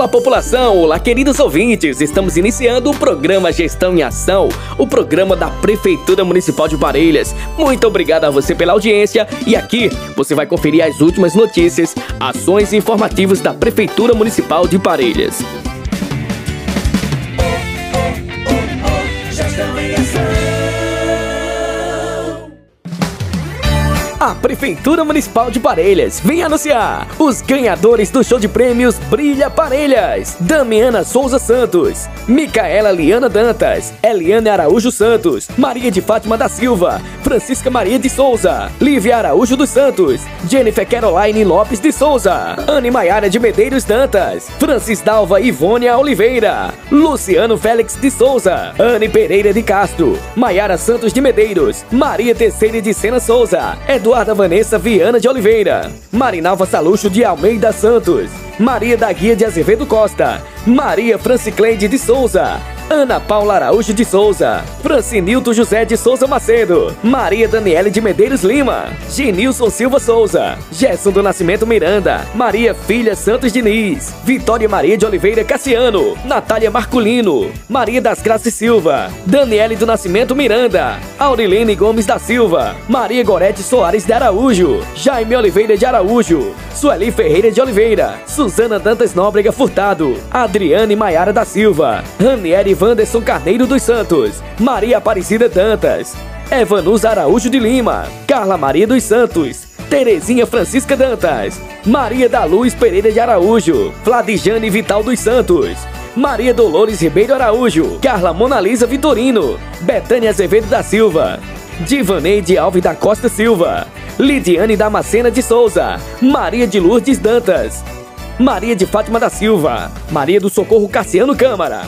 Olá, população! Olá, queridos ouvintes! Estamos iniciando o programa Gestão em Ação, o programa da Prefeitura Municipal de Parelhas. Muito obrigado a você pela audiência e aqui você vai conferir as últimas notícias, ações e informativos da Prefeitura Municipal de Parelhas. Prefeitura Municipal de Parelhas vem anunciar. Os ganhadores do show de prêmios Brilha Parelhas: Damiana Souza Santos, Micaela Liana Dantas, Eliane Araújo Santos, Maria de Fátima da Silva, Francisca Maria de Souza, Lívia Araújo dos Santos, Jennifer Caroline Lopes de Souza, Anne Maiara de Medeiros Dantas, Francis Dalva Ivônia Oliveira, Luciano Félix de Souza, Anne Pereira de Castro, Maiara Santos de Medeiros, Maria Terceira de Sena Souza, Vanessa Viana de Oliveira, Marinalva Saluxo de Almeida Santos, Maria da Guia de Azevedo Costa, Maria Francicleide de Souza, Ana Paula Araújo de Souza, Francinilton José de Souza Macedo, Maria Daniele de Medeiros Lima, Genilson Silva Souza, Gerson do Nascimento Miranda, Maria Filha Santos Diniz, Vitória Maria de Oliveira Cassiano, Natália Marculino, Maria das Graças Silva, Daniele do Nascimento Miranda, Aurilene Gomes da Silva, Maria Gorete Soares de Araújo, Jaime Oliveira de Araújo, Sueli Ferreira de Oliveira, Suzana Dantas Nóbrega Furtado, Adriane Maiara da Silva, Ranieri Wanderson Carneiro dos Santos, Maria Aparecida Dantas, Evanus Araújo de Lima, Carla Maria dos Santos, Terezinha Francisca Dantas, Maria da Luz Pereira de Araújo, Vladijane Vital dos Santos, Maria Dolores Ribeiro Araújo, Carla Monalisa Vitorino, Betânia Azevedo da Silva, Divaneide Alves da Costa Silva, Lidiane Damascena de Souza, Maria de Lourdes Dantas, Maria de Fátima da Silva, Maria do Socorro Cassiano Câmara,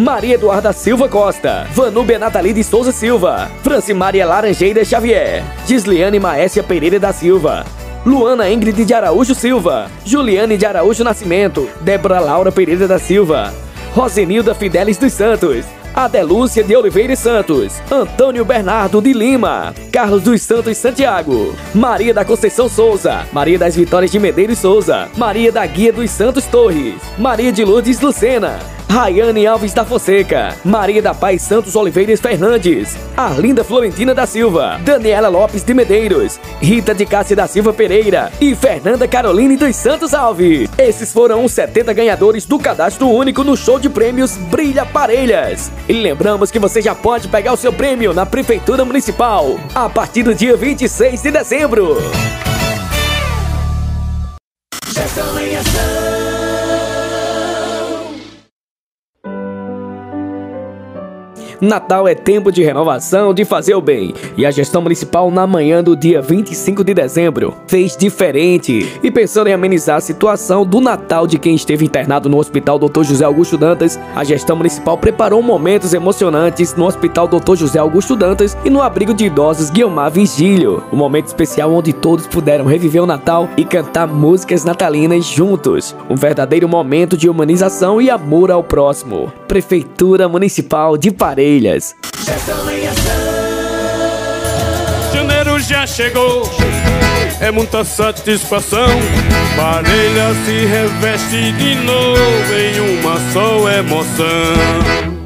Maria Eduarda Silva Costa, Vanúbia Nathalie de Souza Silva, Francimária Laranjeira Xavier, Gisliane Maécia Pereira da Silva, Luana Ingrid de Araújo Silva, Juliane de Araújo Nascimento, Débora Laura Pereira da Silva, Rosenilda Fidelis dos Santos, Adelúcia de Oliveira Santos, Antônio Bernardo de Lima, Carlos dos Santos Santiago, Maria da Conceição Souza, Maria das Vitórias de Medeiros Souza, Maria da Guia dos Santos Torres, Maria de Lourdes Lucena, Rayane Alves da Fonseca, Maria da Paz Santos Oliveiras Fernandes, Arlinda Florentina da Silva, Daniela Lopes de Medeiros, Rita de Cássia da Silva Pereira e Fernanda Caroline dos Santos Alves. Esses foram os 70 ganhadores do cadastro único no show de prêmios Brilha Parelhas. E lembramos que você já pode pegar o seu prêmio na Prefeitura Municipal a partir do dia 26 de dezembro. Gestão em ação. Natal é tempo de renovação, de fazer o bem. E a gestão municipal, na manhã do dia 25 de dezembro, fez diferente. E pensando em amenizar a situação do Natal de quem esteve internado no Hospital Dr. José Augusto Dantas, a gestão municipal preparou momentos emocionantes no Hospital Dr. José Augusto Dantas e no abrigo de idosos Guilmar Vigílio. Um momento especial onde todos puderam reviver o Natal e cantar músicas natalinas juntos. Um verdadeiro momento de humanização e amor ao próximo. Prefeitura Municipal de Parelhas. Ação. Janeiro já chegou, é muita satisfação. Parelha se reveste de novo em uma só emoção.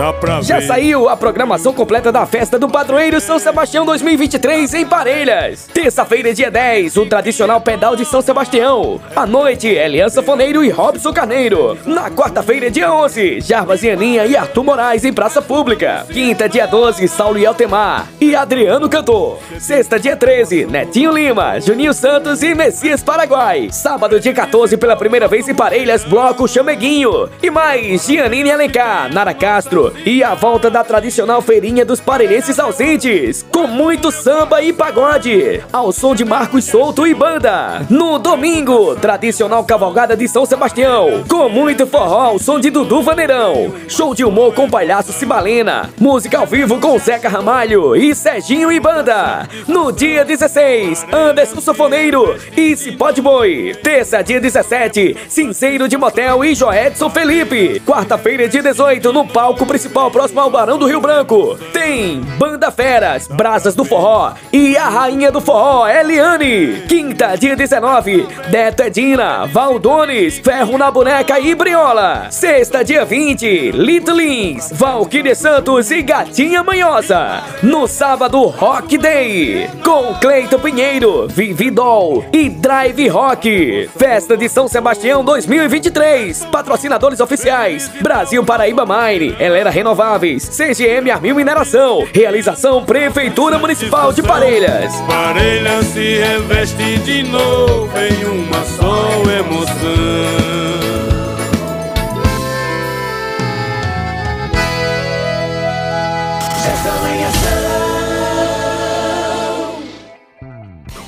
Dá pra Já ver. saiu a programação completa da festa do Padroeiro São Sebastião 2023 em Parelhas. Terça-feira, dia 10, o tradicional pedal de São Sebastião. À noite, Eliança Foneiro e Robson Carneiro. Na quarta-feira, dia 11, Jarbas e Aninha e Arthur Moraes em Praça Pública. Quinta, dia 12, Saulo e Altemar e Adriano Cantor. Sexta, dia 13, Netinho Lima, Juninho Santos e Messias Paraguai. Sábado, dia 14, pela primeira vez em Parelhas, Bloco Chameguinho. E mais, Gianine Alencar, Nara Castro, e a volta da tradicional feirinha dos parelhenses ausentes, com muito samba e pagode, ao som de Marcos Souto e banda. No domingo, tradicional cavalgada de São Sebastião, com muito forró ao som de Dudu Vaneirão, show de humor com palhaço Cibalena, música ao vivo com Zeca Ramalho e Serginho e banda. No dia 16, Anderson Sofoneiro e Cipó de Boi. Terça, dia 17, Sincero de Motel e Joedson Felipe. Quarta-feira, dia 18, no palco principal próximo ao Barão do Rio Branco. Tem Banda Feras, Brasas do Forró e a Rainha do Forró, Eliane. Quinta, dia 19, Neto Edina, Valdones, Ferro na Boneca e Briola. Sexta, dia 20, Lito Lins, Valkyrie Santos e Gatinha Manhosa. No sábado, Rock Day, com Cleito Pinheiro, Vividol e Drive Rock. Festa de São Sebastião 2023. Patrocinadores oficiais: Brasil Paraíba Mine, Helena Renováveis, CGM Armil Mineração. Realização Prefeitura Municipal de Parelhas. Parelhas se reveste de novo em uma só emoção.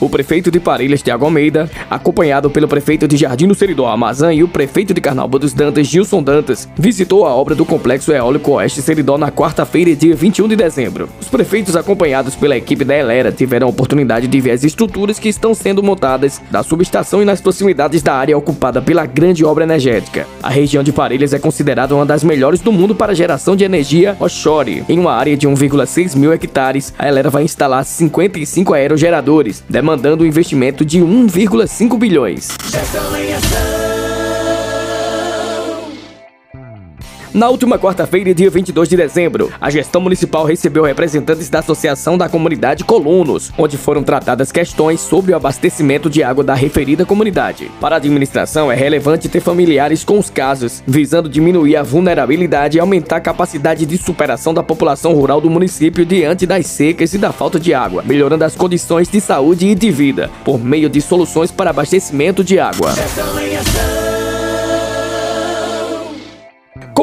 O prefeito de Parelhas, Tiago Almeida, acompanhado pelo prefeito de Jardim do Seridó, Amazã, e o prefeito de Carnaúba dos Dantas, Gilson Dantas, visitou a obra do Complexo Eólico Oeste Seridó na quarta-feira, dia 21 de dezembro. Os prefeitos, acompanhados pela equipe da Elera, tiveram a oportunidade de ver as estruturas que estão sendo montadas da subestação e nas proximidades da área ocupada pela grande obra energética. A região de Parelhas é considerada uma das melhores do mundo para geração de energia offshore. Em uma área de 1,6 mil hectares, a Elera vai instalar 55 aerogeradores, demandando demandando um investimento de 1,5 bilhões. Na última quarta-feira, dia 22 de dezembro, a gestão municipal recebeu representantes da Associação da Comunidade Colunos, onde foram tratadas questões sobre o abastecimento de água da referida comunidade. Para a administração, é relevante ter familiares com os casos, visando diminuir a vulnerabilidade e aumentar a capacidade de superação da população rural do município diante das secas e da falta de água, melhorando as condições de saúde e de vida, por meio de soluções para abastecimento de água.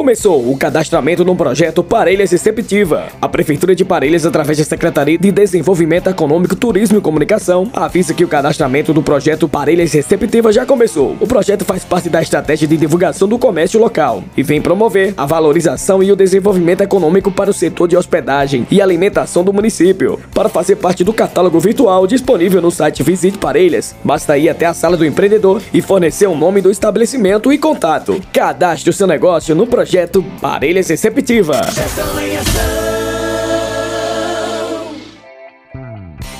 Começou o cadastramento no projeto Parelhas Receptiva. A Prefeitura de Parelhas, através da Secretaria de Desenvolvimento Econômico, Turismo e Comunicação, avisa que o cadastramento do projeto Parelhas Receptiva já começou. O projeto faz parte da estratégia de divulgação do comércio local e vem promover a valorização e o desenvolvimento econômico para o setor de hospedagem e alimentação do município. Para fazer parte do catálogo virtual disponível no site Visite Parelhas, basta ir até a sala do empreendedor e fornecer o nome do estabelecimento e contato. Cadastre o seu negócio no projeto projeto Parelhas Receptiva.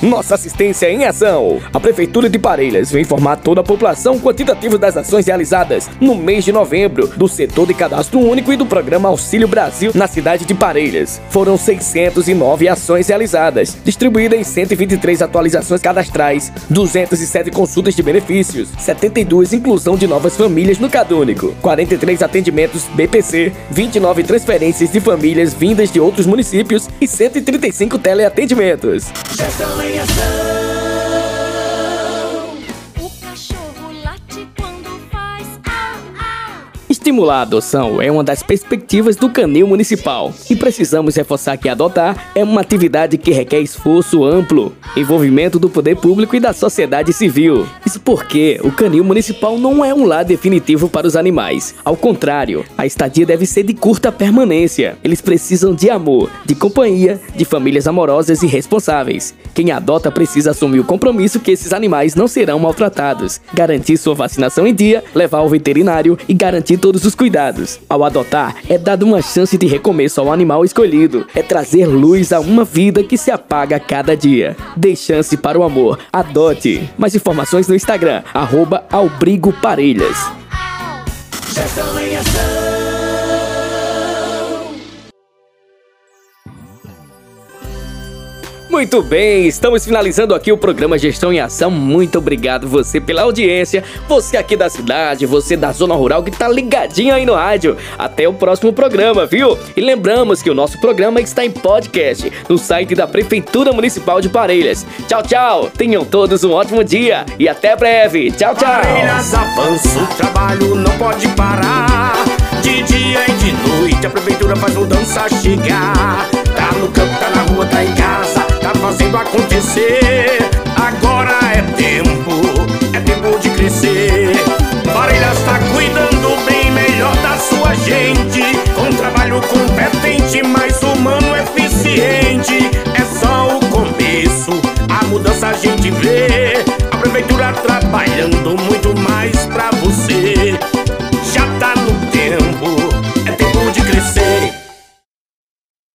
Nossa assistência em ação. A Prefeitura de Parelhas vem informar toda a população quantitativo das ações realizadas no mês de novembro do setor de cadastro único e do programa Auxílio Brasil na cidade de Parelhas. Foram 609 ações realizadas, distribuídas em 123 atualizações cadastrais, 207 consultas de benefícios, 72 inclusão de novas famílias no Cadúnico, 43 atendimentos BPC, 29 transferências de famílias vindas de outros municípios e 135 teleatendimentos. O Estimular a adoção é uma das perspectivas do canil municipal e precisamos reforçar que adotar é uma atividade que requer esforço amplo, envolvimento do poder público e da sociedade civil. Isso porque o canil municipal não é um lar definitivo para os animais. Ao contrário, a estadia deve ser de curta permanência. Eles precisam de amor, de companhia, de famílias amorosas e responsáveis. Quem adota precisa assumir o compromisso que esses animais não serão maltratados, garantir sua vacinação em dia, levar ao veterinário e garantir todos os cuidados. Ao adotar, é dado uma chance de recomeço ao animal escolhido. É trazer luz a uma vida que se apaga a cada dia. Dê chance para o amor. Adote. Mais informações no Instagram, arroba Albrigo Muito bem, estamos finalizando aqui o programa Gestão em Ação. Muito obrigado você pela audiência, você aqui da cidade, você da zona rural que tá ligadinho aí no rádio. Até o próximo programa, viu? E lembramos que o nosso programa está em podcast no site da Prefeitura Municipal de Parelhas. Tchau, tchau. Tenham todos um ótimo dia e até breve. Tchau, tchau. Parelhas avança, o trabalho não pode parar. De dia e de noite a prefeitura faz mudança chegar. Tá no campo, tá na rua, tá em casa tá fazendo acontecer. Agora é tempo, é tempo de crescer. Parelhas tá cuidando bem